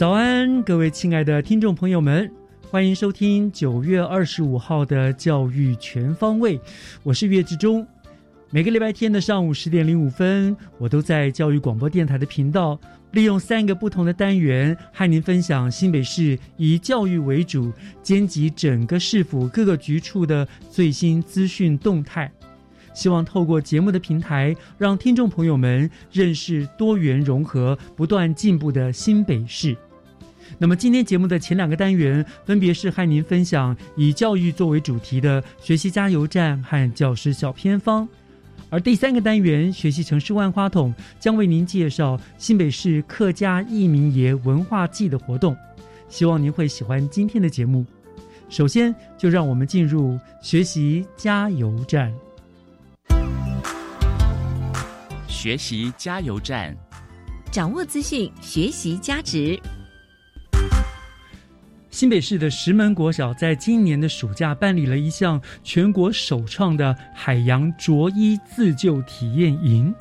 早安，各位亲爱的听众朋友们，欢迎收听九月二十五号的教育全方位，我是岳志忠。每个礼拜天的上午十点零五分，我都在教育广播电台的频道，利用三个不同的单元，和您分享新北市以教育为主，兼及整个市府各个局处的最新资讯动态。希望透过节目的平台，让听众朋友们认识多元融合、不断进步的新北市。那么，今天节目的前两个单元，分别是和您分享以教育作为主题的学习加油站和教师小偏方。而第三个单元“学习城市万花筒”将为您介绍新北市客家义民爷文化季的活动，希望您会喜欢今天的节目。首先，就让我们进入学习加油站。学习加油站，掌握资讯，学习加值。新北市的石门国小在今年的暑假办理了一项全国首创的海洋着衣自救体验营。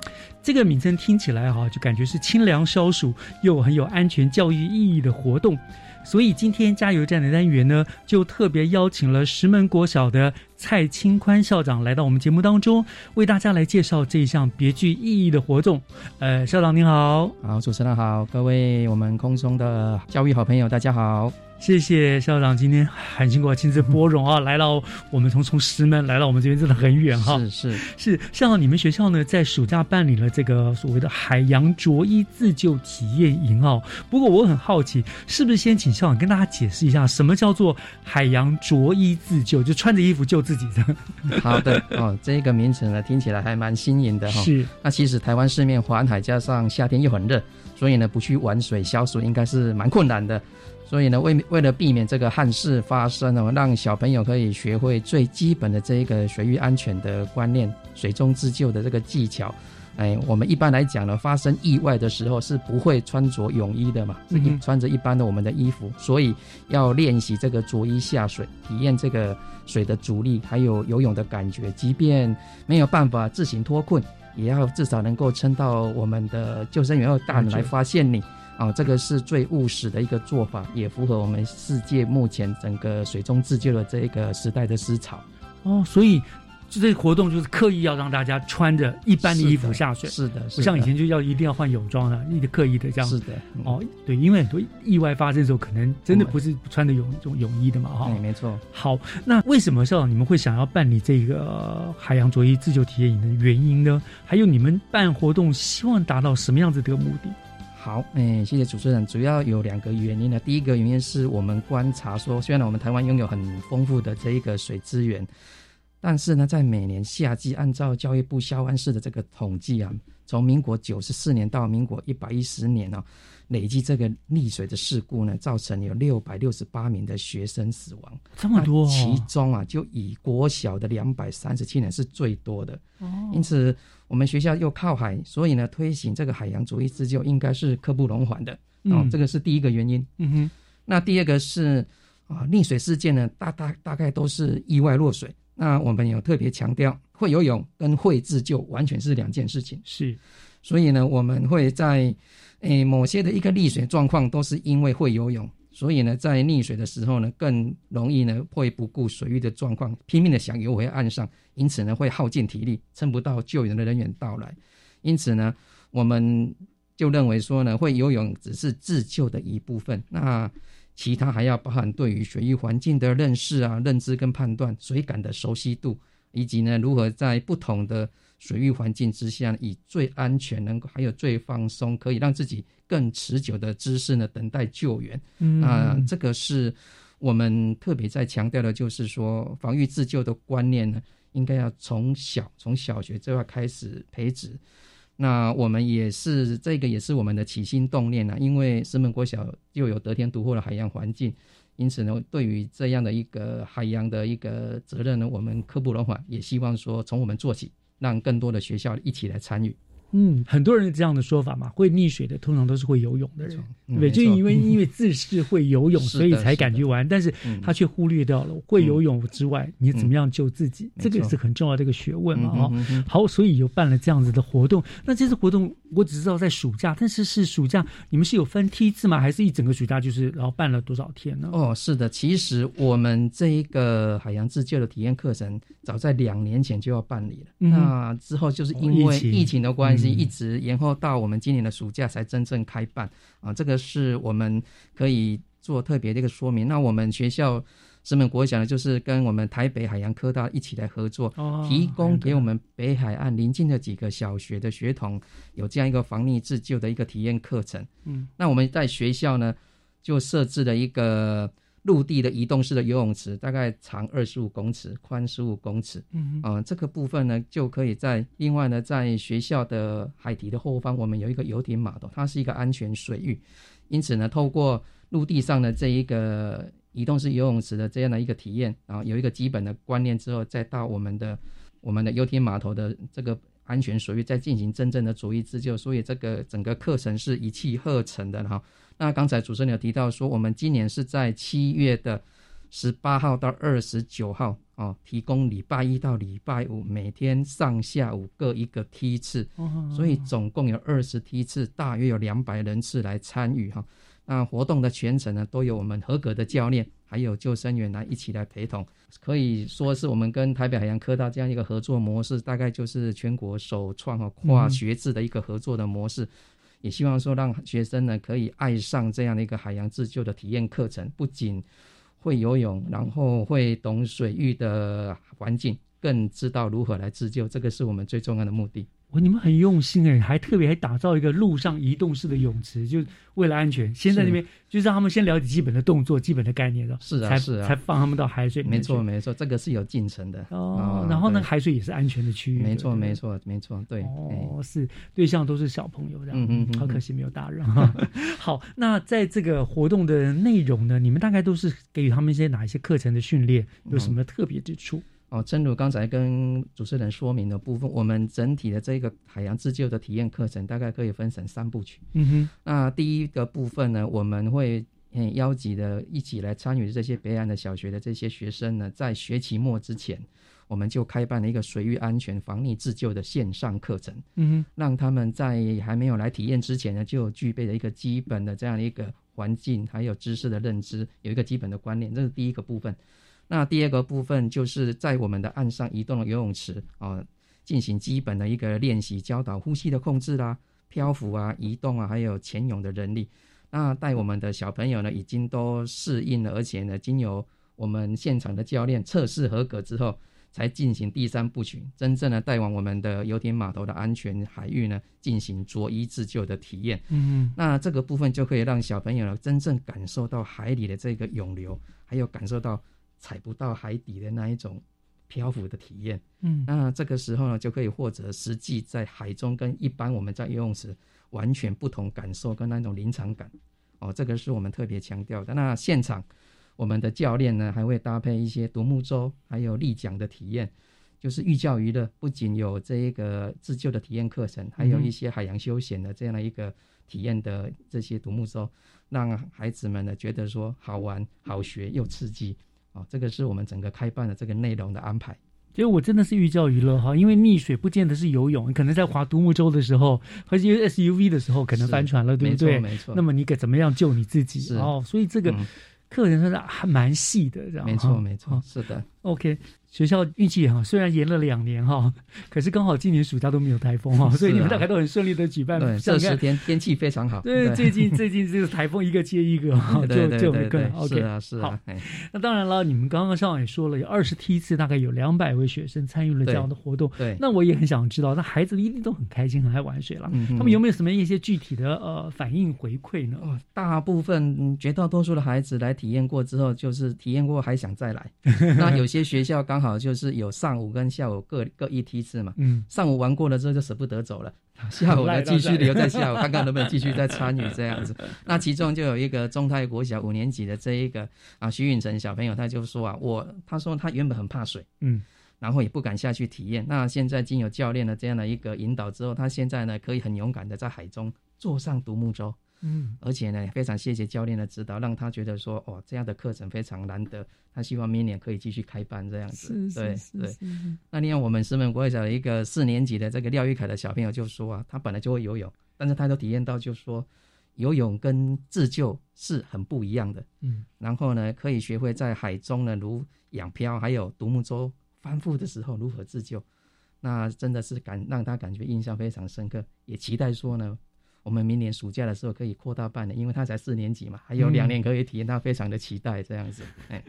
这个名称听起来哈，就感觉是清凉消暑又很有安全教育意义的活动。所以今天加油站的单元呢，就特别邀请了石门国小的蔡清宽校长来到我们节目当中，为大家来介绍这一项别具意义的活动。呃，校长您好，好，主持人好，各位我们空中的教育好朋友，大家好。谢谢校长今天很辛苦，亲自拨冗啊，来到我们从从石门来到我们这边，真的很远哈。是是是，校长，你们学校呢在暑假办理了这个所谓的海洋着衣自救体验营哦。不过我很好奇，是不是先请校长跟大家解释一下，什么叫做海洋着衣自救？就穿着衣服救自己的。好的哦，这个名词呢听起来还蛮新颖的哈。是。那其实台湾四面环海，加上夏天又很热，所以呢不去玩水消暑应该是蛮困难的。所以呢，为为了避免这个憾事发生呢，让小朋友可以学会最基本的这一个水域安全的观念、水中自救的这个技巧。哎，我们一般来讲呢，发生意外的时候是不会穿着泳衣的嘛，是一穿着一般的我们的衣服，所以要练习这个着衣下水，体验这个水的阻力，还有游泳的感觉。即便没有办法自行脱困，也要至少能够撑到我们的救生员或大人来发现你。啊，这个是最务实的一个做法，也符合我们世界目前整个水中自救的这一个时代的思潮。哦，所以就这个活动就是刻意要让大家穿着一般的衣服下水，是的，不像以前就要一定要换泳装了，一直刻意的这样。是的，哦，对，因为很多意外发生的时候，可能真的不是穿着泳泳泳衣的嘛，哈。对，没错。好，那为什么校长你们会想要办理这个海洋着衣自救体验营的原因呢？还有你们办活动希望达到什么样子的目的？好，哎，谢谢主持人。主要有两个原因呢。第一个原因是我们观察说，虽然我们台湾拥有很丰富的这一个水资源，但是呢，在每年夏季，按照教育部消安市的这个统计啊，从民国九十四年到民国一百一十年呢，累计这个溺水的事故呢，造成有六百六十八名的学生死亡，这么多。其中啊，就以国小的两百三十七人是最多的。哦，因此。我们学校又靠海，所以呢，推行这个海洋主义自救应该是刻不容缓的。哦，这个是第一个原因。嗯哼。那第二个是啊，溺水事件呢，大大大概都是意外落水。那我们有特别强调，会游泳跟会自救完全是两件事情。是。所以呢，我们会在诶某些的一个溺水状况，都是因为会游泳，所以呢，在溺水的时候呢，更容易呢会不顾水域的状况，拼命的想游回岸上，因此呢会耗尽体力，撑不到救援的人员到来。因此呢，我们就认为说呢，会游泳只是自救的一部分，那其他还要包含对于水域环境的认识啊、认知跟判断、水感的熟悉度，以及呢如何在不同的水域环境之下，以最安全、能够还有最放松，可以让自己更持久的姿势呢等待救援。嗯啊、这个是我们特别在强调的，就是说防御自救的观念呢，应该要从小从小学就要开始培植。那我们也是这个也是我们的起心动念啊，因为石门国小就有得天独厚的海洋环境，因此呢，对于这样的一个海洋的一个责任呢，我们刻不容缓，也希望说从我们做起，让更多的学校一起来参与。嗯，很多人有这样的说法嘛，会溺水的通常都是会游泳的人，对不对？就因为因为自是会游泳，所以才敢去玩，但是嗯他却忽略掉了会游泳之外，你怎么样救自己，没这个也是很重要的一个学问嘛，哈、嗯哼嗯哼好，所以有办了这样子的活动。那这次活动我只知道在暑假，但是是暑假，你们是有分梯次吗？还是一整个暑假就是然后办了多少天呢？哦，是的，其实我们这一个海洋自救的体验课程，早在两年前就要办理了。嗯那之后就是因为哦疫情疫情的关系，嗯一直延后到我们今年的暑假才真正开办啊。这个是我们可以做特别的一个说明。那我们学校石门国小呢，就是跟我们台北海洋科大一起来合作，哦提供给我们北海岸邻近的几个小学的学童有这样一个防溺自救的一个体验课程。嗯，那我们在学校呢，就设置了一个陆地的移动式的游泳池，大概长二十五公尺，宽十五公尺。嗯呃，这个部分呢，就可以在另外呢，在学校的海堤的后方，我们有一个游艇码头，它是一个安全水域，因此呢，透过陆地上的这一个移动式游泳池的这样的一个体验，然后有一个基本的观念之后，再到我们的我们的游艇码头的这个安全水域，再进行真正的主义自救，所以这个整个课程是一气呵成的哈。那刚才主持人有提到说，我们今年是在七月的十八号到二十九号哦，提供礼拜一到礼拜五每天上下午各一个梯次，哦所以总共有二十梯次，大约有两百人次来参与哈。那活动的全程呢，都有我们合格的教练，还有救生员来一起来陪同，可以说是我们跟台北海洋科大这样一个合作模式，大概就是全国首创哈跨学制的一个合作的模式。也希望说让学生呢可以爱上这样的一个海洋自救的体验课程，不仅会游泳，然后会懂水域的环境，更知道如何来自救，这个是我们最重要的目的。哇，你们很用心哎，还特别还打造一个陆上移动式的泳池，就为了安全，先在那边就让他们先了解基本的动作、基本的概念的，才是啊是啊才放他们到海水里面没错去没错，这个是有进程的哦啊。然后呢，海水也是安全的区域，没错没错没错，对。哎哦，是对象都是小朋友这样，嗯嗯嗯好可惜没有大人哈。好，那在这个活动的内容呢，你们大概都是给予他们一些哪一些课程的训练，有什么特别之处？哦，正如刚才跟主持人说明的部分，我们整体的这个海洋自救的体验课程大概可以分成三部曲。嗯哼，那第一个部分呢，我们会嗯邀集的一起来参与这些北岸的小学的这些学生呢，在学期末之前，我们就开办了一个水域安全防溺自救的线上课程，嗯哼让他们在还没有来体验之前呢，就具备了一个基本的这样的一个环境还有知识的认知，有一个基本的观念，这是第一个部分。那第二个部分就是在我们的岸上移动的游泳池啊、进行基本的一个练习，教导呼吸的控制啦、漂浮啊、移动啊，还有潜泳的能力。那带我们的小朋友呢，已经都适应了，而且呢，经由我们现场的教练测试合格之后，才进行第三部曲，真正的带往我们的游艇码头的安全海域呢，进行着衣自救的体验。嗯那这个部分就可以让小朋友呢，真正感受到海里的这个涌流，还有感受到踩不到海底的那一种漂浮的体验。嗯那这个时候呢，就可以获得实际在海中跟一般我们在游泳池完全不同感受跟那种临场感。哦，这个是我们特别强调的。那现场我们的教练呢，还会搭配一些独木舟，还有立桨的体验，就是寓教于乐。不仅有这一个自救的体验课程，还有一些海洋休闲的这样的一个体验的这些独木舟，让孩子们呢觉得说好玩、好学又刺激。哦，这个是我们整个开办的这个内容的安排。其实我真的是寓教于乐哈，因为溺水不见得是游泳，可能在划独木舟的时候，或者 SUV 的时候可能翻船了，对不对？没错，那么你该怎么样救你自己？哦，所以这个课程是还蛮细的，这样没错没错，是的。OK。学校运气也好，虽然延了两年哈，可是刚好今年暑假都没有台风哈，所以你们大概都很顺利的举办。对，这十天天气非常好。对，最近最近这个台风一个接一个哈，就就没跟。OK，是啊是啊。好，那当然了，你们刚刚上也说了，有二十梯次，大概有两百位学生参与了这样的活动。对，那我也很想知道，那孩子一定都很开心，很爱玩水了。他们有没有什么一些具体的呃反应回馈呢？大部分绝大多数的孩子来体验过之后，就是体验过还想再来。那有些学校刚好就是有。上午跟下午各各一梯次嘛，嗯，上午玩过了之后就舍不得走了，下午呢继续留在下午，看看能不能继续再参与这样子。那其中就有一个中泰国小五年级的这一个啊徐允成小朋友，他就说啊，我他说他原本很怕水，嗯，然后也不敢下去体验。那现在经有教练的这样的一个引导之后，他现在呢可以很勇敢的在海中坐上独木舟。嗯，而且呢，非常谢谢教练的指导，让他觉得说，哦，这样的课程非常难得，他希望明年可以继续开班这样子。对对。那另外，我们石门国小的一个四年级的这个廖玉凯的小朋友就说啊，他本来就会游泳，但是他都体验到，就说游泳跟自救是很不一样的。嗯。然后呢，可以学会在海中呢，如仰漂，还有独木舟翻覆的时候如何自救，那真的是感让他感觉印象非常深刻，也期待说呢。我们明年暑假的时候可以扩大办的，因为他才四年级嘛，还有两年可以体验，他非常的期待这样子。哎，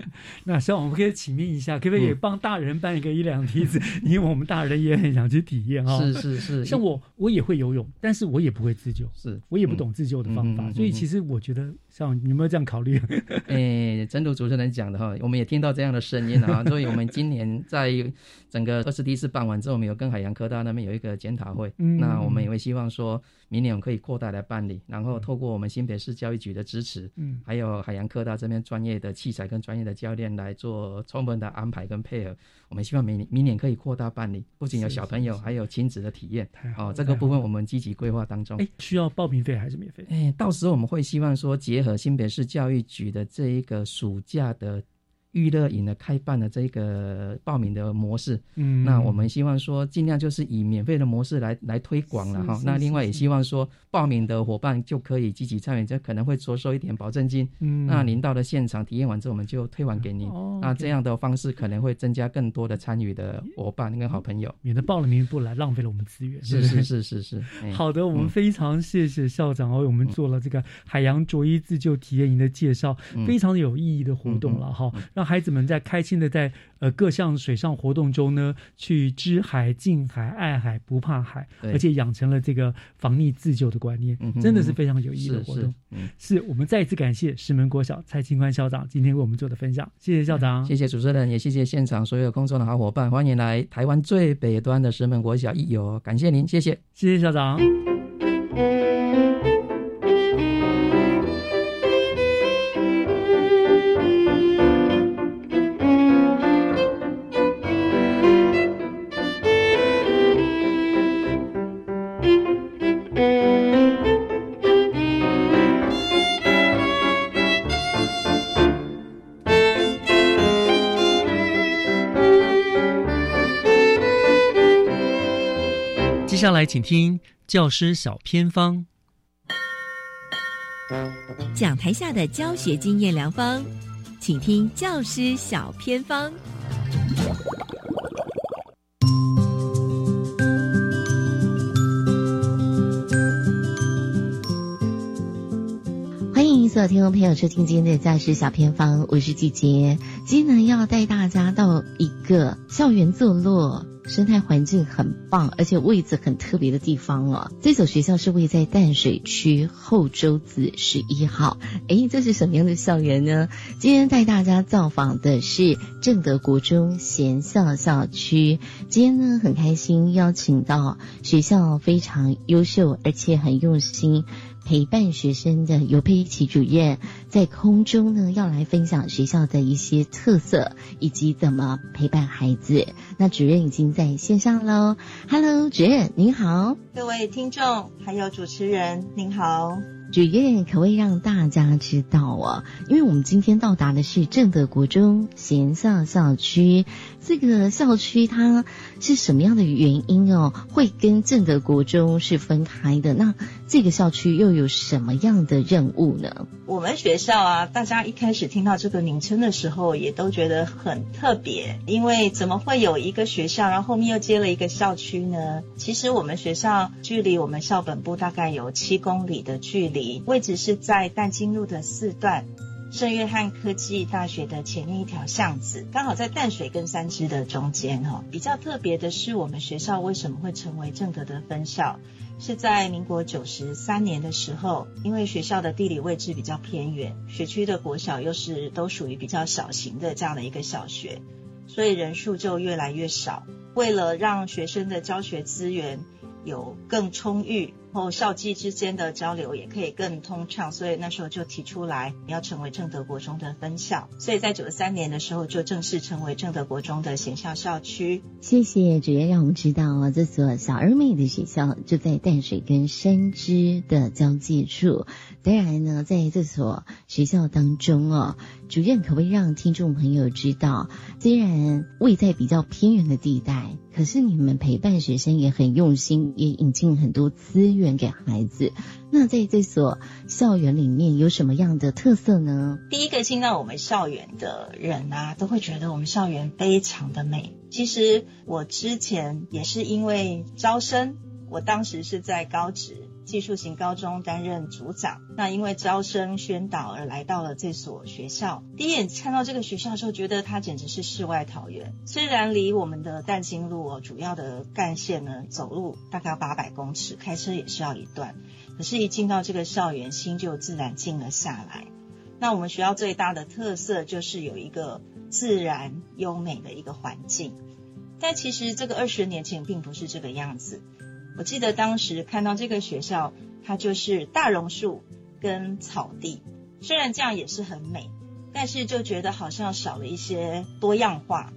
那希望我们可以请命一下，可不可以帮大人办一个一两梯子？因为我们大人也很想去体验哈。是是是，像我我也会游泳，但是我也不会自救，是我也不懂自救的方法，所以其实我觉得。像有没有这样考虑？诶，正如主持人讲的哈，我们也听到这样的声音啊，所以我们今年在整个二十一次办完之后，我们有跟海洋科大那边有一个检讨会，嗯那我们也会希望说明年我们可以扩大来办理，然后透过我们新北市教育局的支持，嗯，还有海洋科大这边专业的器材跟专业的教练来做充分的安排跟配合，我们希望明年明年可以扩大办理，不仅有小朋友，还有亲子的体验，好，这个部分我们积极规划当中。哎，需要报名费还是免费？哎，到时候我们会希望说结。和新北市教育局的这一个暑假的。娱乐营的开办的这个报名的模式，嗯，那我们希望说尽量就是以免费的模式来来推广了哈。那另外也希望说报名的伙伴就可以积极参与，这可能会着收一点保证金。嗯，那您到了现场体验完之后，我们就退还给您。哦，那这样的方式可能会增加更多的参与的伙伴跟好朋友，免得报了名不来，浪费了我们资源。是是是是是。好的，我们非常谢谢校长为我们做了这个海洋着衣自救体验营的介绍，非常有意义的活动了哈。让孩子们在开心的在呃各项水上活动中呢，去知海、近海、爱海、不怕海，而且养成了这个防溺自救的观念，真的是非常有意义的活动。是我们再一次感谢石门国小蔡清宽校长今天为我们做的分享，谢谢校长，谢谢主持人，也谢谢现场所有工作的好伙伴，欢迎来台湾最北端的石门国小一游，感谢您，谢谢，谢谢校长。接下来，请听教师小偏方，讲台下的教学经验良方，请听教师小偏方。欢迎所有听众朋友收听今天的教师小偏方，我是季杰，今天呢要带大家到一个校园坐落。生态环境很棒，而且位置很特别的地方哦。这所学校是位在淡水区后洲子十一号。哎，这是什么样的校园呢？今天带大家造访的是正德国中贤校校区。今天呢，很开心邀请到学校非常优秀而且很用心。陪伴学生的尤佩奇主任在空中呢，要来分享学校的一些特色以及怎么陪伴孩子。那主任已经在线上喽，Hello，主任您好，各位听众还有主持人您好。主任可谓让大家知道哦，因为我们今天到达的是正德国中贤校校区，这个校区它是什么样的原因哦，会跟正德国中是分开的？那这个校区又有什么样的任务呢？我们学校啊，大家一开始听到这个名称的时候，也都觉得很特别，因为怎么会有一个学校，然后后面又接了一个校区呢？其实我们学校距离我们校本部大概有七公里的距离。位置是在淡金路的四段，圣约翰科技大学的前面一条巷子，刚好在淡水跟三支的中间哈。比较特别的是，我们学校为什么会成为正德的分校？是在民国九十三年的时候，因为学校的地理位置比较偏远，学区的国小又是都属于比较小型的这样的一个小学，所以人数就越来越少。为了让学生的教学资源有更充裕。后校际之间的交流也可以更通畅，所以那时候就提出来要成为正德国中的分校，所以在九三年的时候就正式成为正德国中的贤校校区。谢谢主任让我们知道啊，这所小而美的学校就在淡水跟山之的交界处。当然呢，在这所学校当中哦，主任可不可以让听众朋友知道，虽然位在比较偏远的地带，可是你们陪伴学生也很用心，也引进很多资源。给孩子，那在这所校园里面有什么样的特色呢？第一个进到我们校园的人啊，都会觉得我们校园非常的美。其实我之前也是因为招生，我当时是在高职技术型高中担任组长，那因为招生宣导而来到了这所学校。第一眼看到这个学校的时候，觉得它简直是世外桃源。虽然离我们的淡金路哦主要的干线呢，走路大概八百公尺，开车也是要一段。可是，一进到这个校园，心就自然静了下来。那我们学校最大的特色就是有一个自然优美的一个环境，但其实这个二十年前并不是这个样子。我记得当时看到这个学校，它就是大榕树跟草地，虽然这样也是很美，但是就觉得好像少了一些多样化。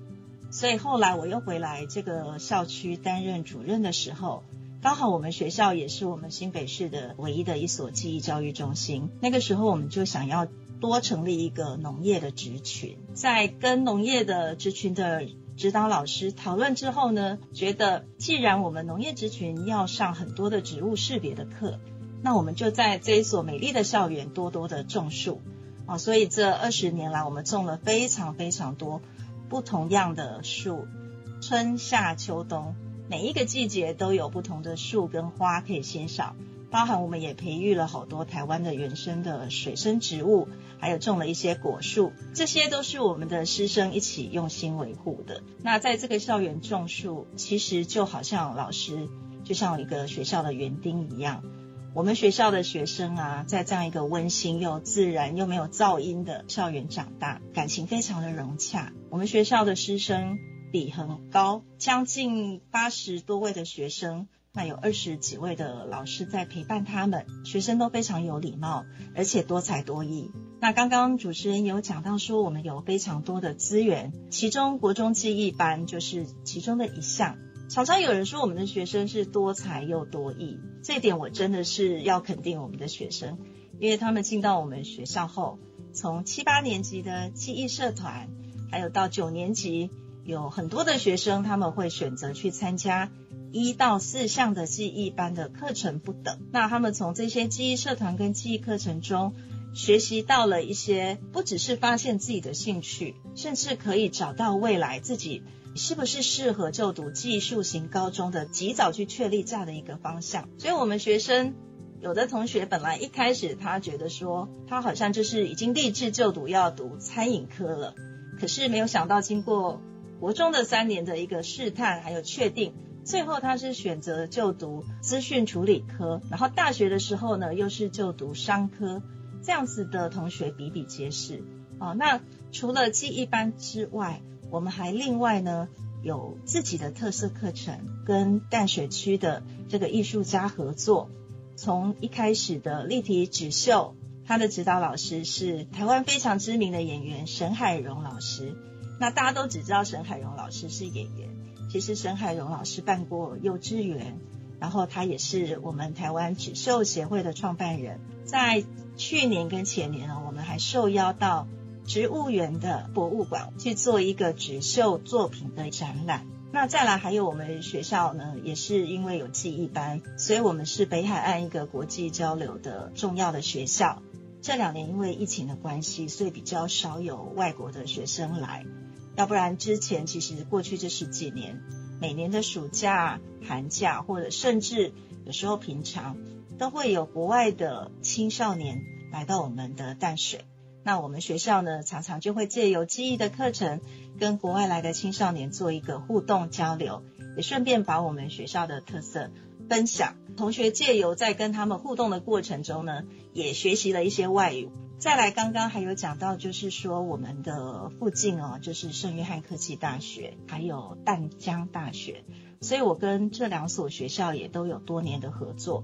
所以后来我又回来这个校区担任主任的时候，刚好我们学校也是我们新北市的唯一的一所记忆教育中心。那个时候我们就想要多成立一个农业的职群，在跟农业的职群的。指导老师讨论之后呢，觉得既然我们农业职群要上很多的植物识别的课，那我们就在这一所美丽的校园多多的种树啊。所以这二十年来，我们种了非常非常多不同样的树，春夏秋冬每一个季节都有不同的树跟花可以欣赏。包含我们也培育了好多台湾的原生的水生植物。还有种了一些果树，这些都是我们的师生一起用心维护的。那在这个校园种树，其实就好像老师，就像一个学校的园丁一样。我们学校的学生啊，在这样一个温馨又自然又没有噪音的校园长大，感情非常的融洽。我们学校的师生比很高，将近八十多位的学生。那有二十几位的老师在陪伴他们，学生都非常有礼貌，而且多才多艺。那刚刚主持人有讲到说，我们有非常多的资源，其中国中记忆班就是其中的一项。常常有人说我们的学生是多才又多艺，这点我真的是要肯定我们的学生，因为他们进到我们学校后，从七八年级的记忆社团，还有到九年级，有很多的学生他们会选择去参加。一到四项的记忆班的课程不等，那他们从这些记忆社团跟记忆课程中学习到了一些，不只是发现自己的兴趣，甚至可以找到未来自己是不是适合就读技术型高中的，及早去确立这样的一个方向。所以，我们学生有的同学本来一开始他觉得说，他好像就是已经立志就读要读餐饮科了，可是没有想到经过国中的三年的一个试探还有确定。最后，他是选择就读资讯处理科，然后大学的时候呢，又是就读商科，这样子的同学比比皆是。哦，那除了记忆班之外，我们还另外呢有自己的特色课程，跟淡水区的这个艺术家合作。从一开始的立体纸绣，他的指导老师是台湾非常知名的演员沈海荣老师。那大家都只知道沈海荣老师是演员。其实沈海荣老师办过幼稚园，然后他也是我们台湾纸绣协会的创办人。在去年跟前年呢，我们还受邀到植物园的博物馆去做一个纸绣作品的展览。那再来还有我们学校呢，也是因为有记忆班，所以我们是北海岸一个国际交流的重要的学校。这两年因为疫情的关系，所以比较少有外国的学生来。要不然之前其实过去这十几年，每年的暑假、寒假，或者甚至有时候平常，都会有国外的青少年来到我们的淡水。那我们学校呢，常常就会借由记忆的课程，跟国外来的青少年做一个互动交流，也顺便把我们学校的特色分享。同学借由在跟他们互动的过程中呢，也学习了一些外语。再来，刚刚还有讲到，就是说我们的附近哦，就是圣约翰科技大学，还有淡江大学，所以我跟这两所学校也都有多年的合作。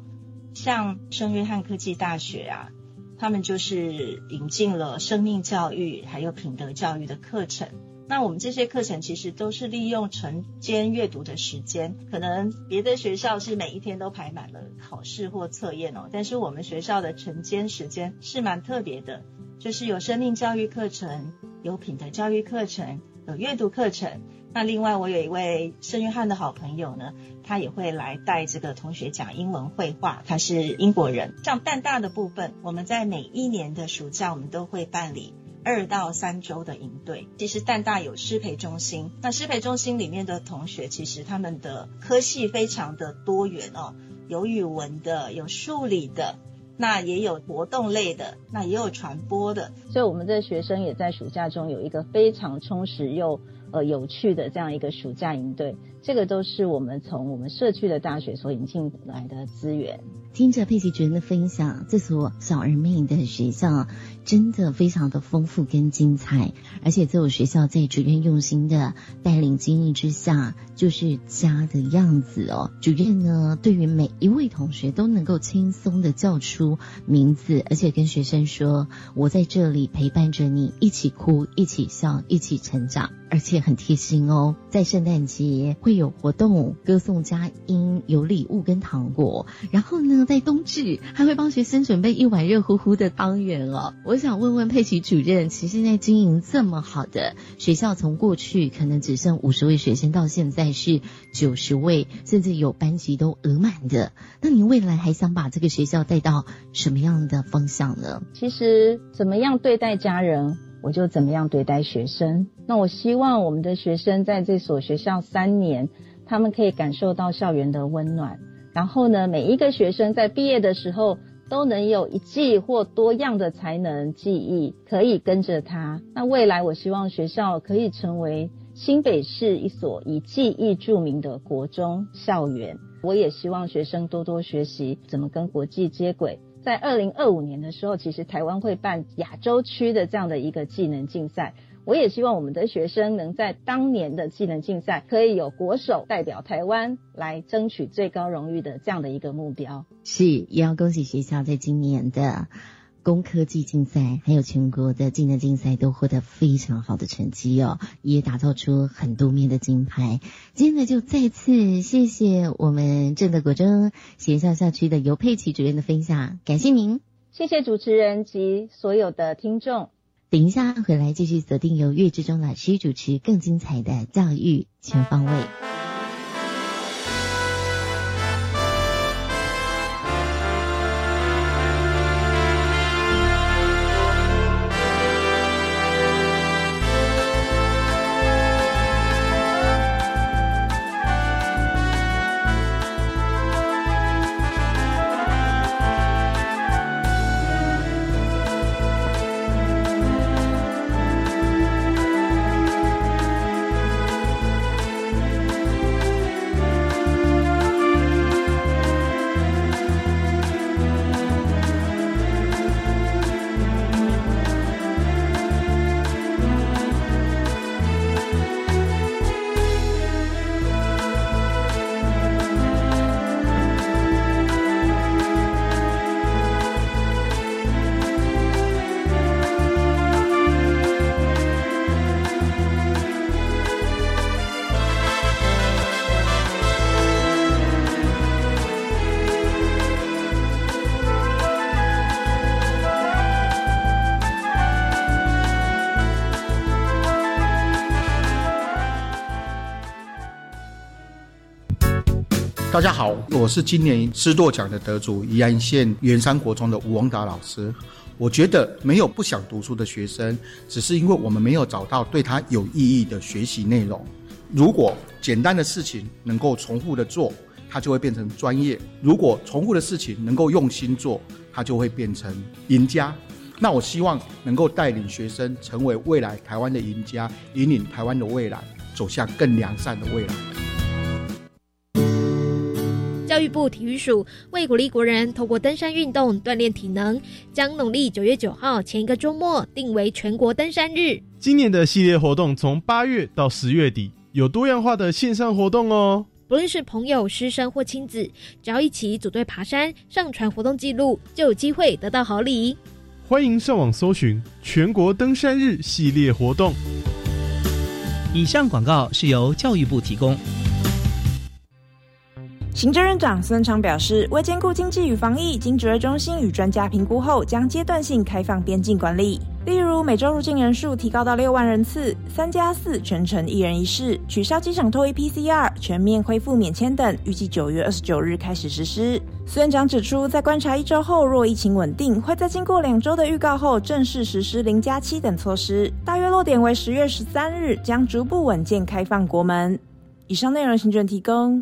像圣约翰科技大学啊，他们就是引进了生命教育还有品德教育的课程。那我们这些课程其实都是利用晨间阅读的时间，可能别的学校是每一天都排满了考试或测验哦，但是我们学校的晨间时间是蛮特别的，就是有生命教育课程，有品德教育课程，有阅读课程。那另外我有一位圣约翰的好朋友呢，他也会来带这个同学讲英文绘画，他是英国人。像淡大的部分，我们在每一年的暑假，我们都会办理。二到三周的营队，其实淡大有师培中心。那师培中心里面的同学，其实他们的科系非常的多元哦，有语文的，有数理的，那也有活动类的，那也有传播的。所以，我们的学生也在暑假中有一个非常充实又呃有趣的这样一个暑假营队。这个都是我们从我们社区的大学所引进来的资源。听着佩奇主任的分享，这所小而美的学校真的非常的丰富跟精彩，而且这所学校在主任用心的带领经营之下，就是家的样子哦。主任呢，对于每一位同学都能够轻松的叫出名字，而且跟学生说：“我在这里陪伴着你，一起哭，一起笑，一起成长。”而且很贴心哦，在圣诞节会有活动，歌颂佳音，有礼物跟糖果。然后呢，在冬至还会帮学生准备一碗热乎乎的汤圆哦。我想问问佩奇主任，其实现在经营这么好的学校，从过去可能只剩五十位学生，到现在是九十位，甚至有班级都额满的。那您未来还想把这个学校带到什么样的方向呢？其实，怎么样对待家人？我就怎么样对待学生？那我希望我们的学生在这所学校三年，他们可以感受到校园的温暖。然后呢，每一个学生在毕业的时候都能有一技或多样的才能、技艺可以跟着他。那未来我希望学校可以成为新北市一所以技艺著名的国中校园。我也希望学生多多学习怎么跟国际接轨。在二零二五年的时候，其实台湾会办亚洲区的这样的一个技能竞赛。我也希望我们的学生能在当年的技能竞赛，可以有国手代表台湾来争取最高荣誉的这样的一个目标。是，也要恭喜学校在今年的。工科技竞赛还有全国的技能竞赛都获得非常好的成绩哦，也打造出很多面的金牌。今天呢，就再次谢谢我们正德国中学校校区的尤佩奇主任的分享，感谢您，谢谢主持人及所有的听众。等一下回来继续锁定由岳志忠老师主持更精彩的教育全方位。大家好，我是今年师舵奖的得主宜安县元山国中的吴王达老师。我觉得没有不想读书的学生，只是因为我们没有找到对他有意义的学习内容。如果简单的事情能够重复的做，它就会变成专业；如果重复的事情能够用心做，它就会变成赢家。那我希望能够带领学生成为未来台湾的赢家，引领台湾的未来走向更良善的未来。教育部体育署为鼓励国人透过登山运动锻炼体能，将农历九月九号前一个周末定为全国登山日。今年的系列活动从八月到十月底，有多样化的线上活动哦。不论是朋友、师生或亲子，只要一起组队爬山，上传活动记录，就有机会得到好礼。欢迎上网搜寻全国登山日系列活动。以上广告是由教育部提供。行政院长孙昌表示，为兼顾经济与防疫，经指挥中心与专家评估后，将阶段性开放边境管理。例如，每周入境人数提高到六万人次，三加四全程一人一室，取消机场脱衣 PCR，全面恢复免签等，预计九月二十九日开始实施。孙院长指出，在观察一周后，若疫情稳定，会在经过两周的预告后，正式实施零加七等措施。大约落点为十月十三日，将逐步稳健开放国门。以上内容，行政提供。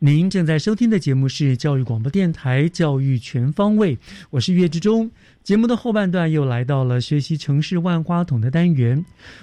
您正在收听的节目是教育广播电台《教育全方位》，我是岳志忠。节目的后半段又来到了学习城市万花筒的单元。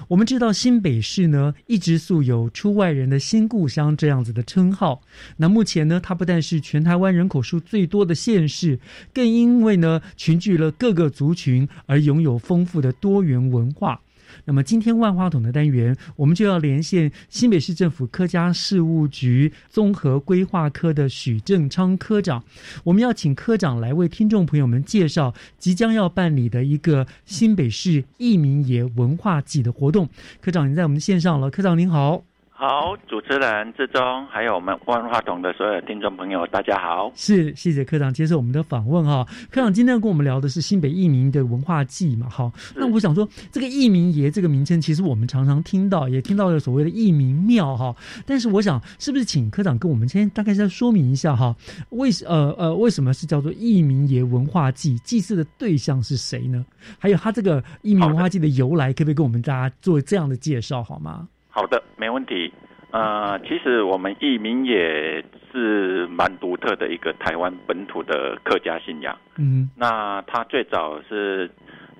我们知道新北市呢，一直素有“出外人的新故乡”这样子的称号。那目前呢，它不但是全台湾人口数最多的县市，更因为呢，群聚了各个族群而拥有丰富的多元文化。那么今天万花筒的单元，我们就要连线新北市政府客家事务局综合规划科的许正昌科长。我们要请科长来为听众朋友们介绍即将要办理的一个新北市义民爷文化季的活动。科长，您在我们线上了。科长您好。好，主持人志忠，还有我们万花筒的所有听众朋友，大家好。是，谢谢科长接受我们的访问哈。科长今天跟我们聊的是新北义民的文化季嘛，好。那我想说，这个义民爷这个名称，其实我们常常听到，也听到了所谓的义民庙哈。但是我想，是不是请科长跟我们先大概再说明一下哈？为呃呃，为什么是叫做义民爷文化祭？祭祀的对象是谁呢？还有他这个义民文化祭的由来，可不可以跟我们大家做这样的介绍好吗？好的，没问题。呃，其实我们义民也是蛮独特的一个台湾本土的客家信仰。嗯，那它最早是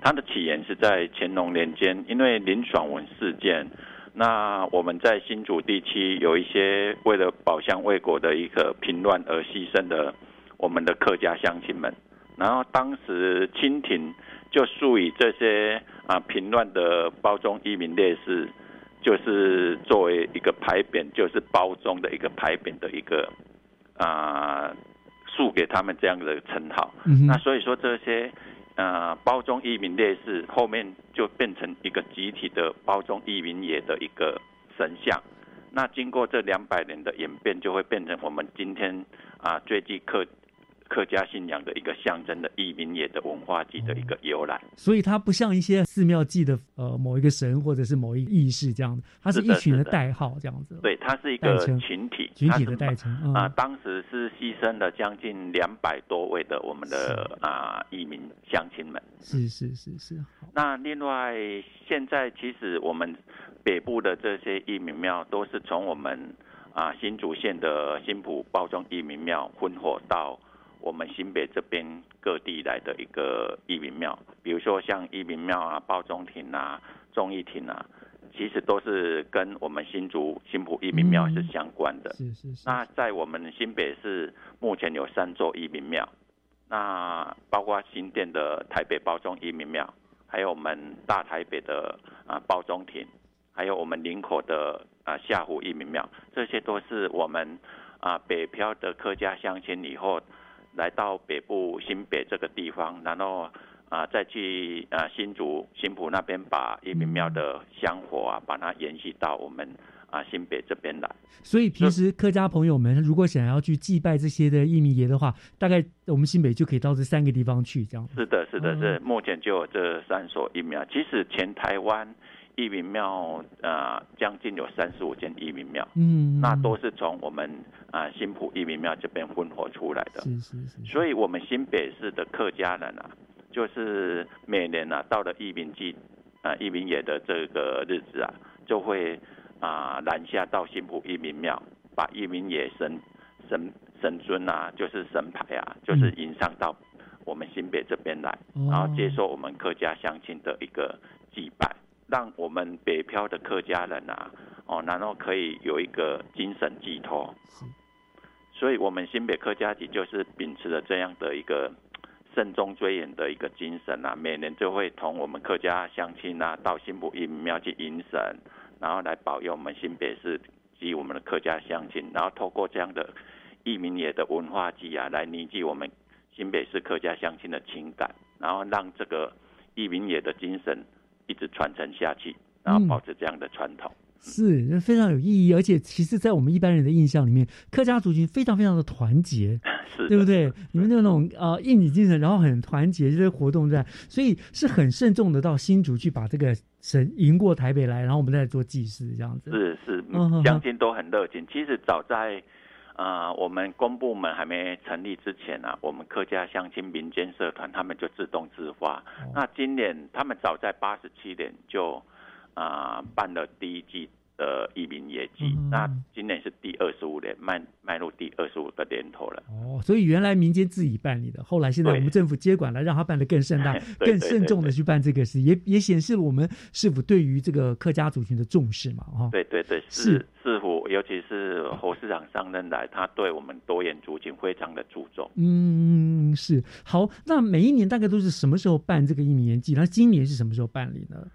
它的起源是在乾隆年间，因为林爽文事件，那我们在新竹地区有一些为了保乡卫国的一个平乱而牺牲的我们的客家乡亲们，然后当时清廷就授予这些啊平乱的包中义民烈士。就是作为一个牌匾，就是包中的一个牌匾的一个啊，树给他们这样的称号。那所以说这些呃包中义民烈士后面就变成一个集体的包中义民爷的一个神像。那经过这两百年的演变，就会变成我们今天啊最具客。客家信仰的一个象征的义民也的文化祭的一个由来，所以它不像一些寺庙祭的呃某一个神或者是某一个意识这样的，它是一群的代号这样子。对，它是一个群体，群体的代称啊。当时是牺牲了将近两百多位的我们的啊义民乡亲们。是是是是。那另外，现在其实我们北部的这些义民庙都是从我们啊新竹县的新埔包装义民庙分火到。我们新北这边各地来的一个义民庙，比如说像义民庙啊、包中亭啊、忠义亭啊，其实都是跟我们新竹新埔义民庙是相关的。是是是。那在我们新北市目前有三座义民庙，那包括新店的台北包中义民庙，还有我们大台北的啊包中亭，还有我们林口的啊下湖义民庙，这些都是我们啊北漂的客家乡亲以后来到北部新北这个地方，然后啊再去啊新竹新浦那边把一民庙的香火啊把它延续到我们。啊，新北这边来，所以平时客家朋友们如果想要去祭拜这些的义民爷的话，大概我们新北就可以到这三个地方去，这样。是的，是的，是目前就有这三所义苗。其实全台湾义民庙啊，将近有三十五间义民庙，嗯，那都是从我们啊新浦义民庙这边混合出来的。是是是。所以我们新北市的客家人啊，就是每年啊到了义民祭啊义民爷的这个日子啊，就会。啊，南下到新浦义民庙，把义民爷神神神尊啊，就是神牌啊，就是迎上到我们新北这边来，然后接受我们客家乡亲的一个祭拜，让我们北漂的客家人啊，哦，然后可以有一个精神寄托。所以，我们新北客家集就是秉持了这样的一个慎终追远的一个精神啊，每年就会同我们客家乡亲啊，到新埔义民庙去迎神。然后来保佑我们新北市及我们的客家乡亲，然后透过这样的义民爷的文化祭啊，来凝聚我们新北市客家乡亲的情感，然后让这个义民爷的精神一直传承下去，然后保持这样的传统。是，非常有意义。而且，其实，在我们一般人的印象里面，客家族群非常非常的团结，是，对不对？你们那种呃应景精神，然后很团结，这些活动在，所以是很慎重的到新竹去把这个神迎过台北来，然后我们再做祭祀这样子。是是，乡亲都很热情。其实早在呃我们公部门还没成立之前啊，我们客家乡亲民间社团他们就自动自发。那今年他们早在八十七年就。啊，办了第一季的移民业绩，那今年是第二十五年，迈迈入第二十五个年头了。哦，所以原来民间自己办理的，后来现在我们政府接管了，让他办得更盛大、更慎重的去办这个事，也也显示了我们是否对于这个客家族群的重视嘛？哈，对对对，是是否，尤其是侯市长上任来，他对我们多元族群非常的注重。嗯，是好。那每一年大概都是什么时候办这个移民年祭？那今年是什么时候办理呢？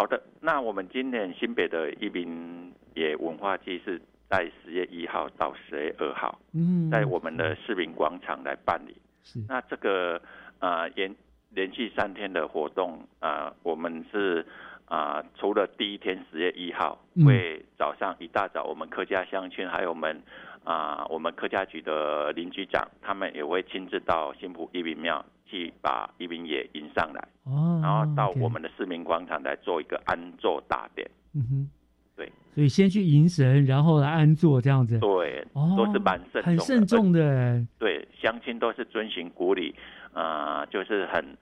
好的，那我们今年新北的一民也文化祭是在十月一号到十月二号，嗯，在我们的市民广场来办理。是，那这个啊，连连续三天的活动啊，我们是啊，除了第一天十月一号会早上一大早，我们客家乡亲还有我们啊，我们客家局的邻居长，他们也会亲自到新埔一民庙。去把一民也迎上来，哦，然后到我们的市民广场来做一个安坐大典。嗯哼，对，所以先去迎神，然后来安坐这样子。对，哦，都是蛮慎很慎重的。对，相亲都是遵循古礼，啊，就是很。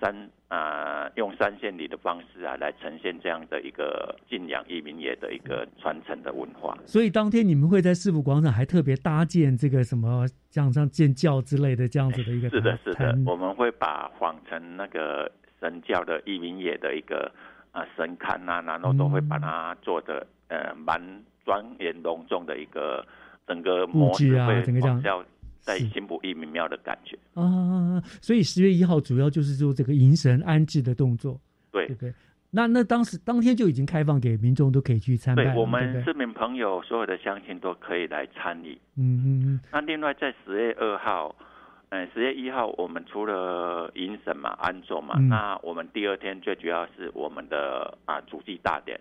三啊，用三线礼的方式啊，来呈现这样的一个敬仰一民爷的一个传承的文化。所以当天你们会在市府广场还特别搭建这个什么像像建教之类的这样子的一个。是的，是的，我们会把仿成那个神教的一民爷的一个啊神龛啊，然后都会把它做的呃蛮庄严隆重的一个整个布置啊，整个这样。在新埔一民庙的感觉啊，所以十月一号主要就是做这个迎神安置的动作，对对对？那那当时当天就已经开放给民众都可以去参拜，我们市民朋友所有的乡亲都可以来参与。嗯嗯嗯。那另外在十月二号，嗯，十月一号我们除了迎神嘛、安坐嘛，那我们第二天最主要是我们的啊主祭大典。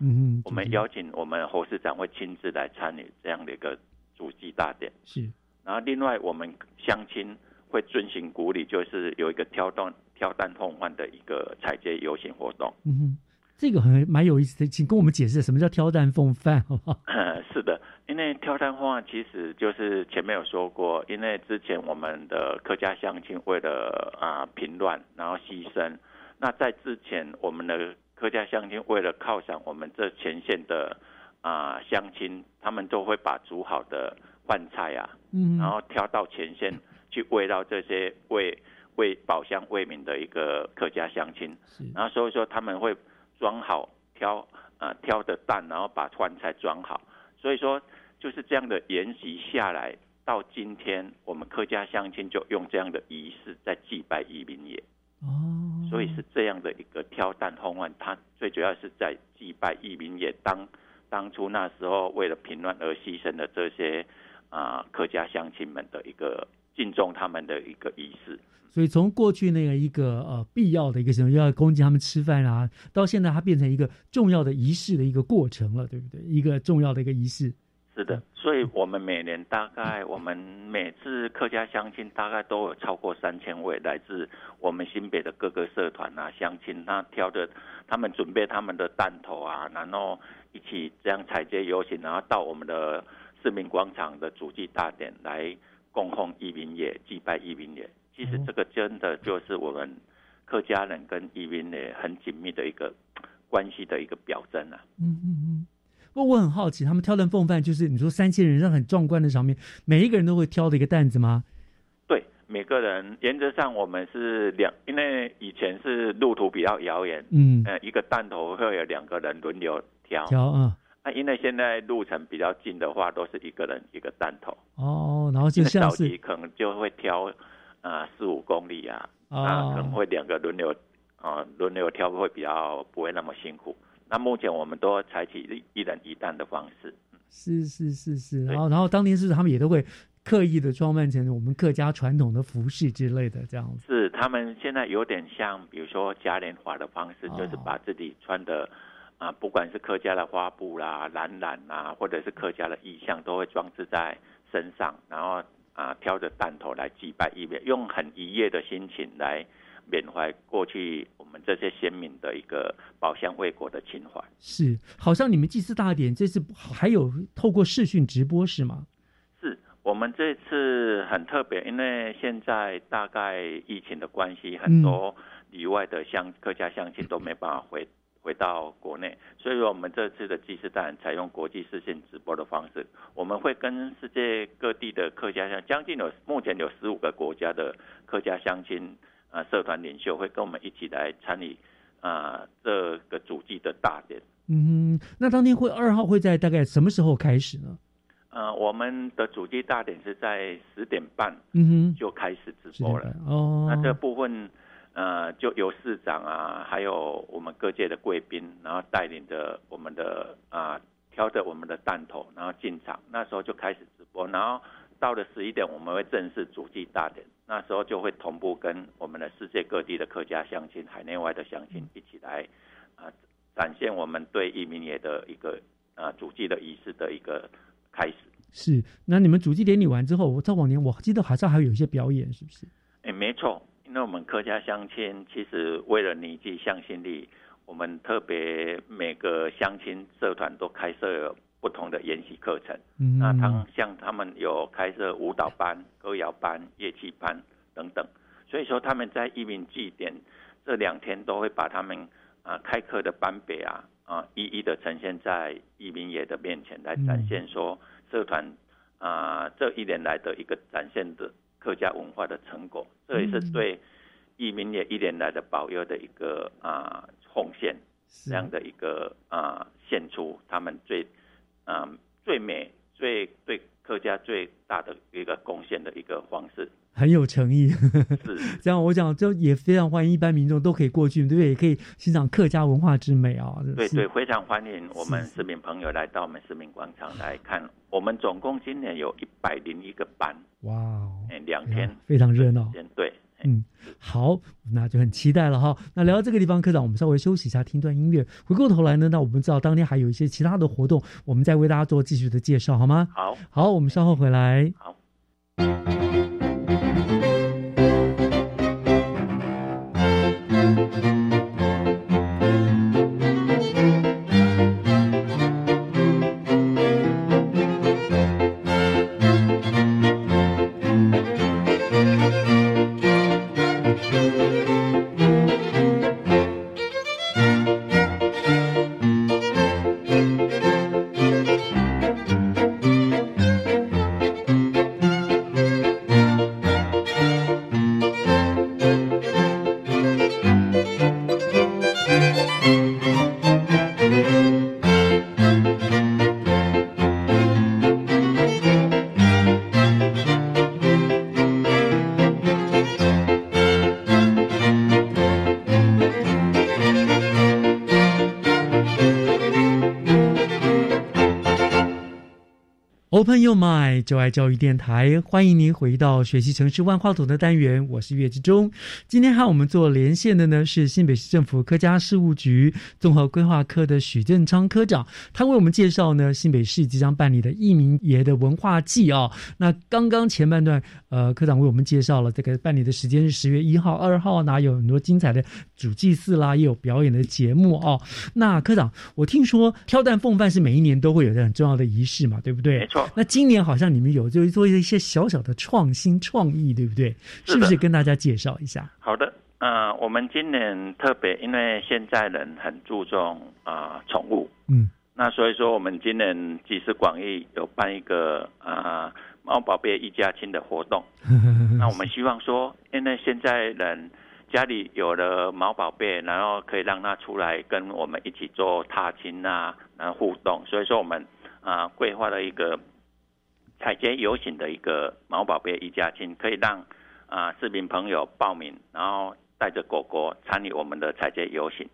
嗯嗯。我们邀请我们侯市长会亲自来参与这样的一个主祭大典。是。然后，另外我们乡亲会遵循古礼，就是有一个挑担挑担奉饭的一个彩街游行活动。嗯哼，这个很蛮有意思的，请跟我们解释什么叫挑担奉饭，好不好？是的，因为挑担奉饭其实就是前面有说过，因为之前我们的客家乡亲为了啊平乱，然后牺牲。那在之前，我们的客家乡亲为了犒赏我们这前线的啊乡亲，他们都会把煮好的。饭菜啊，嗯，然后挑到前线 去喂到这些为为宝乡为民的一个客家乡亲。然后所以说他们会装好挑呃挑的蛋，然后把饭菜装好。所以说就是这样的沿袭下来，到今天我们客家乡亲就用这样的仪式在祭拜移民爷。哦，所以是这样的一个挑担烘饭，它最主要是在祭拜移民也当当初那时候为了平乱而牺牲的这些啊客家乡亲们的一个敬重他们的一个仪式。所以从过去那个一个呃必要的一个什么要恭敬他们吃饭啊，到现在它变成一个重要的仪式的一个过程了，对不对？一个重要的一个仪式。是的，所以我们每年大概我们每次客家乡亲大概都有超过三千位来自我们新北的各个社团啊乡亲，那挑着他们准备他们的弹头啊，然后一起这样踩街游行，然后到我们的市民广场的主祭大典来供奉义民爷、祭拜义民爷。其实这个真的就是我们客家人跟义民爷很紧密的一个关系的一个表征啊。嗯嗯嗯。不过我很好奇，他们挑担奉饭，就是你说三千人上很壮观的场面，每一个人都会挑的一个担子吗？对，每个人原则上我们是两，因为以前是路途比较遥远，嗯，呃，一个担头会有两个人轮流挑，挑啊。那因为现在路程比较近的话，都是一个人一个弹头。哦，然后就像是可能就会挑啊四五公里啊，啊可能会两个轮流啊轮流挑，会比较不会那么辛苦。那目前我们都采取一人一担的方式，是是是是，然后然后当天是他们也都会刻意的装扮成我们客家传统的服饰之类的这样子。是他们现在有点像，比如说嘉年华的方式，就是把自己穿的啊，不管是客家的花布啦、蓝染啊，或者是客家的意象，都会装置在身上，然后啊挑着弹头来祭拜一面，用很愉悦的心情来。缅怀过去我们这些先民的一个保乡卫国的情怀。是，好像你们祭祀大典这次还有透过视讯直播是吗？是我们这次很特别，因为现在大概疫情的关系，很多里外的乡客家乡亲都没办法回回到国内，所以说我们这次的祭祀大典采用国际视线直播的方式，我们会跟世界各地的客家乡，将近有目前有十五个国家的客家乡亲。啊，社团领袖会跟我们一起来参与啊这个主祭的大典。嗯，那当天会二号会在大概什么时候开始呢？呃，我们的主祭大典是在十点半，嗯哼，就开始直播了。哦，那这部分呃，就由市长啊，还有我们各界的贵宾，然后带领着我们的啊，挑着我们的弹头，然后进场。那时候就开始直播，然后到了十一点，我们会正式主祭大典。那时候就会同步跟我们的世界各地的客家乡亲、海内外的乡亲一起来啊，展现我们对移民爷的一个啊主祭的仪式的一个开始。是，那你们主祭典礼完之后，我在往年我记得好像还有一些表演，是不是？哎，没错，因为我们客家乡亲其实为了凝聚向心力，我们特别每个乡亲社团都开设。不同的研习课程，那他像他们有开设舞蹈班、歌谣班、乐器班等等，所以说他们在移民祭典这两天都会把他们啊开课的班别啊啊一一的呈现在移民爷的面前，来展现说社团啊这一年来的一个展现的客家文化的成果，这也是对移民也一年来的保佑的一个啊奉献，这样的一个啊献出他们最。嗯，最美、最对客家最大的一个贡献的一个方式，很有诚意。是这样，我讲就也非常欢迎一般民众都可以过去，对不对？也可以欣赏客家文化之美啊。对对，非常欢迎我们市民朋友来到我们市民广场来看。我们总共今年有一百零一个班，哇哦，两天非常热闹。对。嗯，好，那就很期待了哈。那聊到这个地方，科长，我们稍微休息一下，听段音乐。回过头来呢，那我们知道当天还有一些其他的活动，我们再为大家做继续的介绍，好吗？好，好，我们稍后回来。好。朋友，my，就爱教育电台，欢迎您回到学习城市万花筒的单元，我是岳志忠。今天和我们做连线的呢是新北市政府客家事务局综合规划科的许正昌科长，他为我们介绍呢新北市即将办理的义民爷的文化祭啊。那刚刚前半段，呃，科长为我们介绍了这个办理的时间是十月一号、二号，那有很多精彩的主祭祀啦，也有表演的节目哦。那科长，我听说挑担奉饭是每一年都会有的很重要的仪式嘛，对不对？没错。那今年好像你们有就做一些小小的创新创意，对不对？是是不是跟大家介绍一下？好的，呃，我们今年特别，因为现在人很注重啊宠、物，嗯，那所以说我们今年集思广益有办一个啊猫宝贝一家亲的活动。那我们希望说，因为现在人家里有了毛宝贝，然后可以让它出来跟我们一起做踏青啊，然后互动，所以说我们啊规划了一个采街游行的一个毛宝贝一家亲，可以让啊市民朋友报名，然后带着狗狗参与我们的采街游行。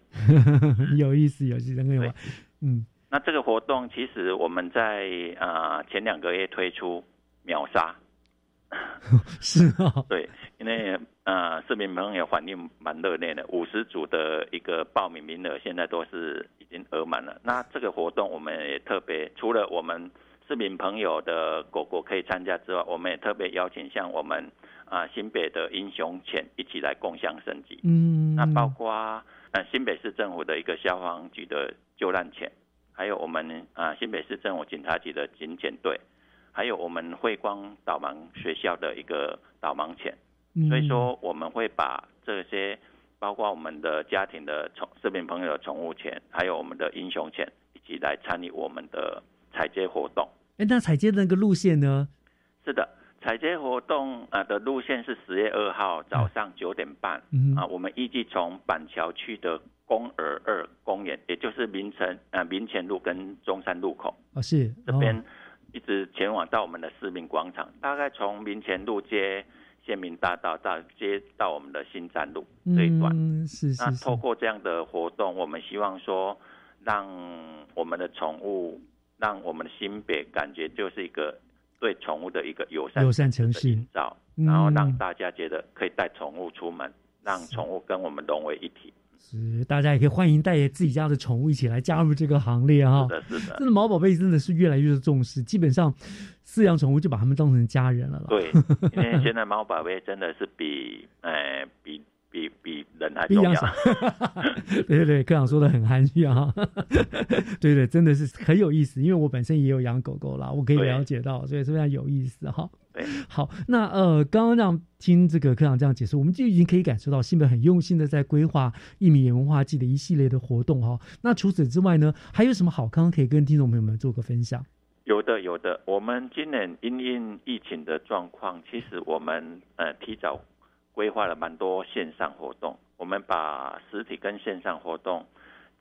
有意思，有意思，很有玩。嗯，那这个活动其实我们在呃前两个月推出秒杀，是啊，对，因为呃市民朋友反应蛮热烈的，五十组的一个报名名额现在都是已经额满了。那这个活动我们也特别，除了我们市民朋友的狗狗可以参加之外，我们也特别邀请像我们啊、新北的英雄犬一起来共享升级。嗯，那包括呃新北市政府的一个消防局的救难犬，还有我们啊、新北市政府警察局的警犬队，还有我们慧光导盲学校的一个导盲犬。嗯所以说我们会把这些包括我们的家庭的宠市民朋友的宠物犬，还有我们的英雄犬，一起来参与我们的采接活动。哎，那采接的那个路线呢？是的，采接活动呃的路线是十月二号早上九点半，嗯啊，我们预计从板桥区的公儿二公园，也就是民城呃民前路跟中山路口哦，是这边，一直前往到我们的市民广场，大概从民前路街县民大道到接到我们的新站路这一段。嗯，是是是那透过这样的活动，我们希望说，让我们的宠物，让我们的新北感觉就是一个对宠物的一个友善友善城市营造，嗯然后让大家觉得可以带宠物出门，让宠物跟我们融为一体。是，大家也可以欢迎带着自己家的宠物一起来加入这个行列哈。是的，是的真的毛宝贝真的是越来越重视，基本上饲养宠物就把它们当成家人了啦。对，因为现在猫宝贝真的是比呃比比比人还重要。对对对，科长说的很含蓄啊。对对，真的是很有意思，因为我本身也有养狗狗啦，我可以了解到，所以是非常有意思哈。对，好，那呃，刚刚这样听这个科长这样解释，我们就已经可以感受到新北很用心的在规划一米文化季的一系列的活动哈。那除此之外呢，还有什么好康可以跟听众朋友们做个分享？有的，有的。我们今年因应疫情的状况，其实我们呃提早规划了蛮多线上活动。我们把实体跟线上活动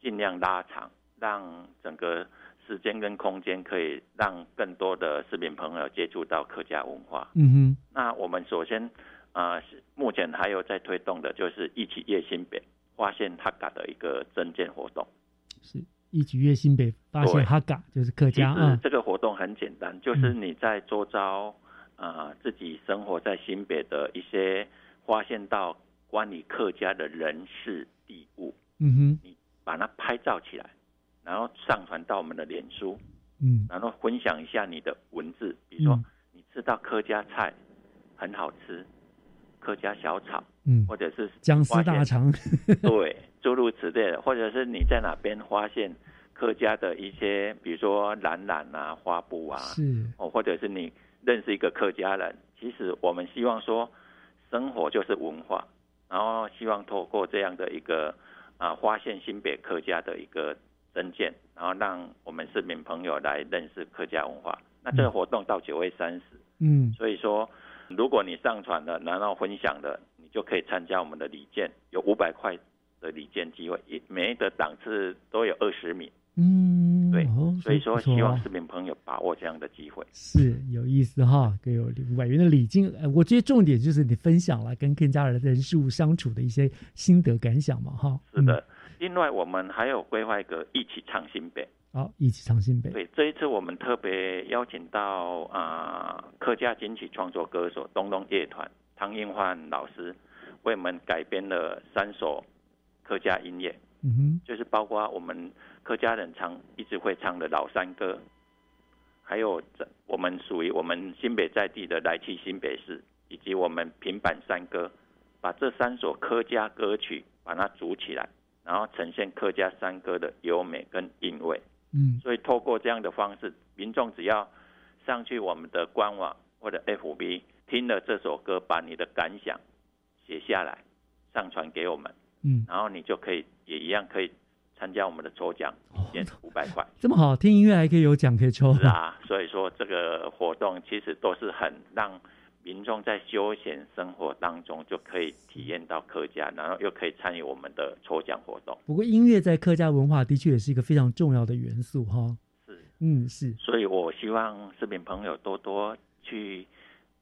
尽量拉长，让整个时间跟空间可以让更多的市民朋友接触到客家文化。嗯哼，那我们首先呃是目前还有在推动的就是一起夜新北发现哈嘎的一个增建活动。是一起夜新北发现对哈嘎就是客家啊，这个活动很简单，就是你在周遭啊、呃自己生活在新北的一些发现到关于客家的人事地物，嗯哼，你把它拍照起来，然后上传到我们的脸书，嗯。然后分享一下你的文字，比如说嗯你吃到客家菜很好吃，客家小炒，嗯。或者是姜丝大肠，对，诸如此类的，或者是你在哪边发现客家的一些，比如说染染啊、花布啊，是。哦，或者是你认识一个客家人，其实我们希望说，生活就是文化，然后希望透过这样的一个啊、发现新北客家的一个增建，然后让我们市民朋友来认识客家文化。那这个活动到九月三十、嗯所以说，如果你上传了，然后分享了，你就可以参加我们的礼券，有五百块的礼券机会，一每一个档次都有二十米。嗯，对哦，所以说希望市民朋友把握这样的机会。是有意思哈，给有五百元的礼金。呃我觉得重点就是你分享了跟更加人人事物相处的一些心得感想嘛哈。是的，另外我们还有规划一个一起唱新北。好，一起唱新北。对，这一次我们特别邀请到啊、客家金曲创作歌手东东乐团汤英焕老师，为我们改编了三首客家音乐，嗯哼，就是包括我们客家人唱一直会唱的老山歌，还有这我们属于我们新北在地的来去新北市，以及我们平板山歌，把这三首客家歌曲把它组起来，然后呈现客家山歌的优美跟韵味。嗯，所以透过这样的方式，民众只要上去我们的官网或者 FB 听了这首歌，把你的感想写下来，上传给我们，嗯，然后你就可以也一样可以参加我们的抽奖，一件五百块。这么好，听音乐还可以有奖可以抽。是啊，所以说这个活动其实都是很让民众在休闲生活当中就可以体验到客家，然后又可以参与我们的抽奖活动。不过音乐在客家文化的确也是一个非常重要的元素哈。是，嗯，是。所以我希望市民朋友多多去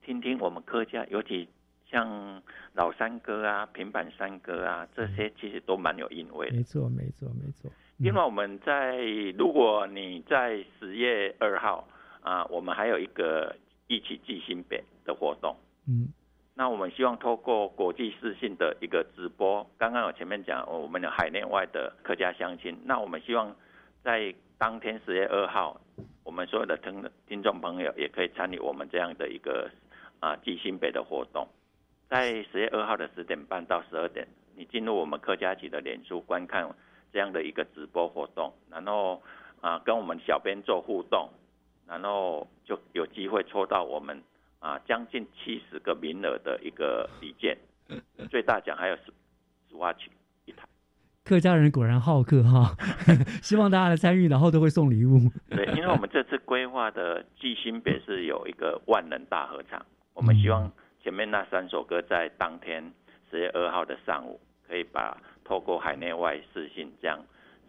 听听我们客家，尤其像老山歌啊、平板山歌啊，这些其实都蛮有韵味的。没错，没错，没错。另外，我们在如果你在十月二号啊，我们还有一个一起记新北的活动。嗯，那我们希望透过国际视讯的一个直播，刚刚我前面讲，我们的海内外的客家乡亲，那我们希望在当天十月二号，我们所有的听听众朋友也可以参与我们这样的一个啊记新北的活动，在十月二号的十点半到十二点，你进入我们客家局的脸书观看这样的一个直播活动，然后啊跟我们小编做互动，然后就有机会抽到我们啊将近七十个名额的一个礼券，最大奖还有十十瓦曲一台。客家人果然好客哈，希望大家来参与，然后都会送礼物。对，因为我们这次规划的季新别是有一个万人大合唱，我们希望前面那三首歌在当天十月二号的上午，可以把透过海内外视讯这样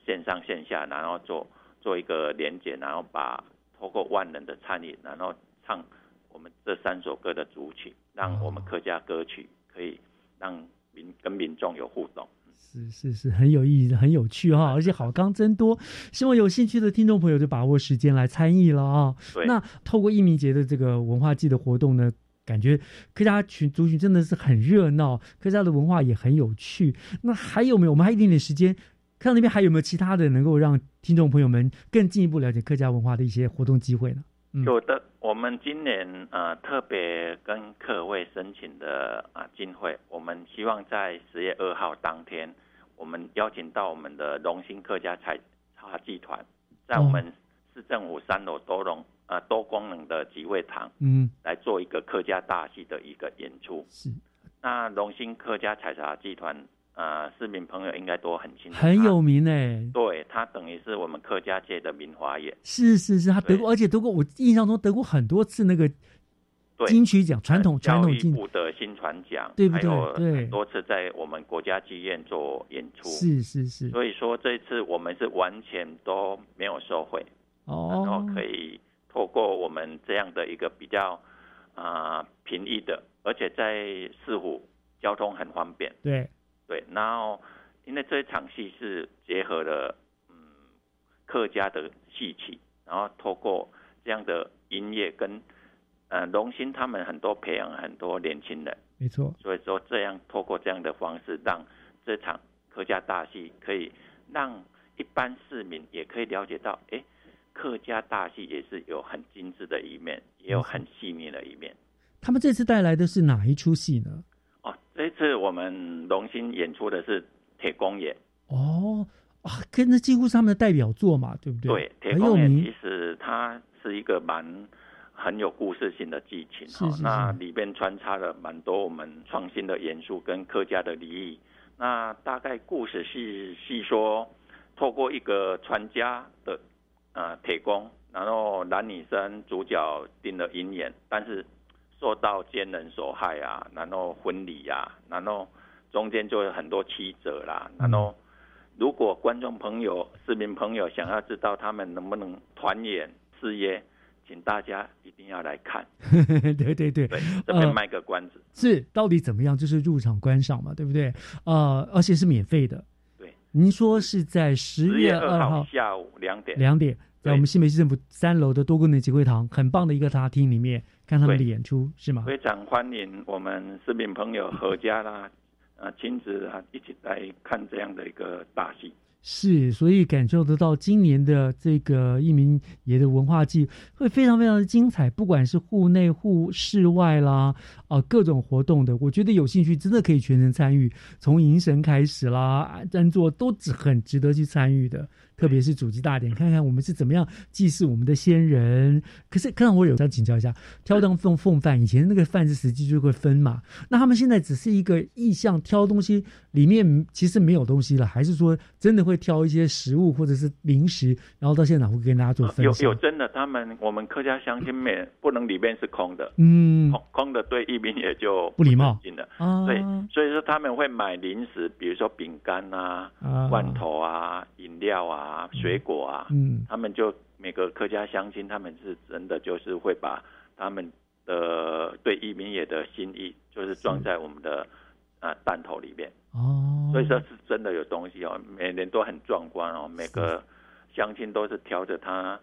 线上线下，然后做做一个连接，然后把透过万人的参与，然后唱我们这三首歌的主曲，让我们客家歌曲可以让民跟民众有互动。是是是，很有意义，很有趣哈，而且好康真多。希望有兴趣的听众朋友就把握时间来参与了啊。对那透过义民节的这个文化季的活动呢，感觉客家群族群真的是很热闹，客家的文化也很有趣。那还有没有？我们还有一点点时间，看那边还有没有其他的能够让听众朋友们更进一步了解客家文化的一些活动机会呢？嗯有的，我们今年呃特别跟客会申请的啊进会，我们希望在十月二号当天，我们邀请到我们的荣兴客家采茶集团，在我们市政府三楼多容呃多功能的集会堂，嗯，来做一个客家大戏的一个演出。是，那荣兴客家采茶集团，呃，市民朋友应该都很清楚，很有名哎。对，他等于是我们客家界的名花演。是是是，他得过，而且得过，我印象中得过很多次那个金曲奖，传统传统金部的新传奖，对不对对很多次在我们国家剧院做演出。是是是，所以说这一次我们是完全都没有收回，哦然后哦，可以透过我们这样的一个比较啊、呃平易的，而且在四湖交通很方便。对，对，然后因为这一场戏是结合了嗯客家的戏曲，然后透过这样的音乐跟呃龙兴他们很多培养很多年轻人，没错，所以说这样透过这样的方式，让这场客家大戏可以让一般市民也可以了解到，哎，客家大戏也是有很精致的一面，也有很细腻的一面。他们这次带来的是哪一出戏呢？哦，这次我们龙兴演出的是《铁公演》。哦啊，跟那几乎是他们的代表作嘛，对不对，对？铁公演其，实它是一个蛮很有故事性的剧情那里边穿插了蛮多我们创新的元素跟客家的礼仪。那大概故事是是说，透过一个传家的呃铁工，然后男女生主角定了姻缘，但是受到奸人所害啊，然后婚礼啊，然后中间就有很多曲折啦，然后。如果观众朋友、市民朋友想要知道他们能不能团圆事业，请大家一定要来看。对 对对，对，这边呃卖个关子。是到底怎么样？就是入场观赏嘛，对不对？呃，而且是免费的。对，您说是在十十月月二号下午两点，两点，在我们新北市政府三楼的多功能集会堂，很棒的一个大厅里面看他们的演出，是吗？非常欢迎我们市民朋友合家啦，啊亲子啊一起来看这样的一个大戏。是，所以感受得到今年的这个一名爷的文化季会非常非常的精彩，不管是户内、户室外啦，啊、各种活动的，我觉得有兴趣真的可以全程参与，从迎神开始啦，占座都只很值得去参与的。特别是祖祭大典，看看我们是怎么样祭祀我们的先人。可是，看我有想请教一下，挑当奉奉饭，以前那个饭是实际就会分嘛？那他们现在只是一个意向挑东西，里面其实没有东西了，还是说真的会挑一些食物或者是零食，然后到现场会跟大家做分有享？有真的，他们我们客家乡亲面不能里面是空的，嗯空空的对义民也就不礼貌尊敬了。啊对，所以说他们会买零食，比如说饼干啊、啊罐头啊、饮料啊、水果啊，嗯。他们就每个客家乡亲，他们是真的就是会把他们的对移民野的心意，就是装在我们的啊弹头里面。哦，所以说是真的有东西哦，每年都很壮观哦，每个乡亲都是挑着他，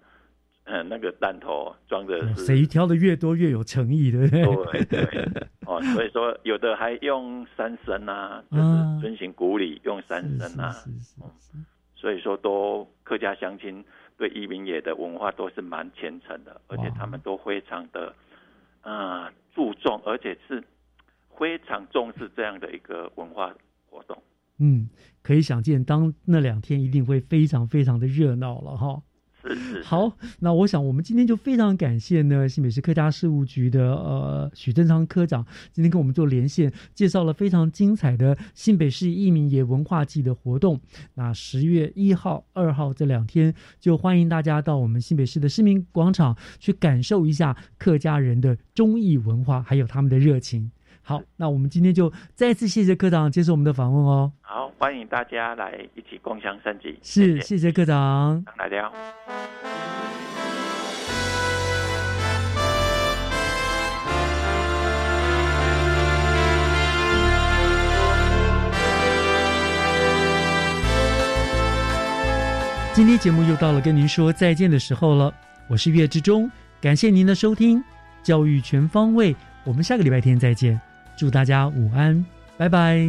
嗯，那个弹头装的是谁挑的越多越有诚意，对不对？对对，哦，所以说有的还用三声啊，就啊。是遵循古礼用三声啊，嗯所以说都客家乡亲对移民野的文化都是蛮虔诚的，而且他们都非常的啊、呃注重，而且是非常重视这样的一个文化活动。嗯，可以想见，当那两天一定会非常非常的热闹了哈。好，那我想我们今天就非常感谢呢新北市客家事务局的呃许正昌科长，今天跟我们做连线，介绍了非常精彩的新北市义民爷文化季的活动。那十月一号、二号这两天，就欢迎大家到我们新北市的市民广场去感受一下客家人的忠义文化，还有他们的热情。好，那我们今天就再次谢谢科长接受我们的访问哦。好，欢迎大家来一起共享升级。是，谢谢科长。来聊。今天节目又到了跟您说再见的时候了，我是岳志忠，感谢您的收听，教育全方位，我们下个礼拜天再见，祝大家午安，拜拜。